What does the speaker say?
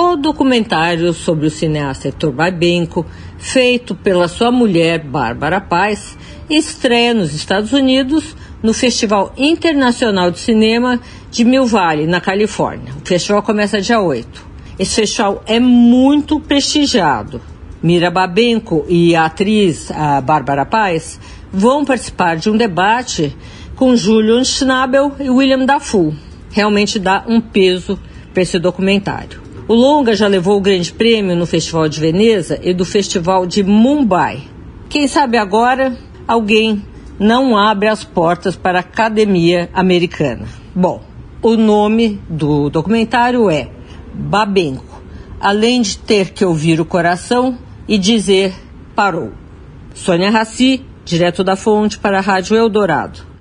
O documentário sobre o cineasta Heitor Babenco, feito pela sua mulher Bárbara Paz, estreia nos Estados Unidos no Festival Internacional de Cinema de Mill Valley, na Califórnia. O festival começa dia 8. Esse festival é muito prestigiado. Mira Babenco e a atriz a Bárbara Paz vão participar de um debate com Julian Schnabel e William Dafoe. Realmente dá um peso para esse documentário. O longa já levou o grande prêmio no Festival de Veneza e do Festival de Mumbai. Quem sabe agora alguém não abre as portas para a Academia Americana. Bom, o nome do documentário é Babenco, além de ter que ouvir o coração e dizer parou. Sônia Raci, direto da fonte para a Rádio Eldorado.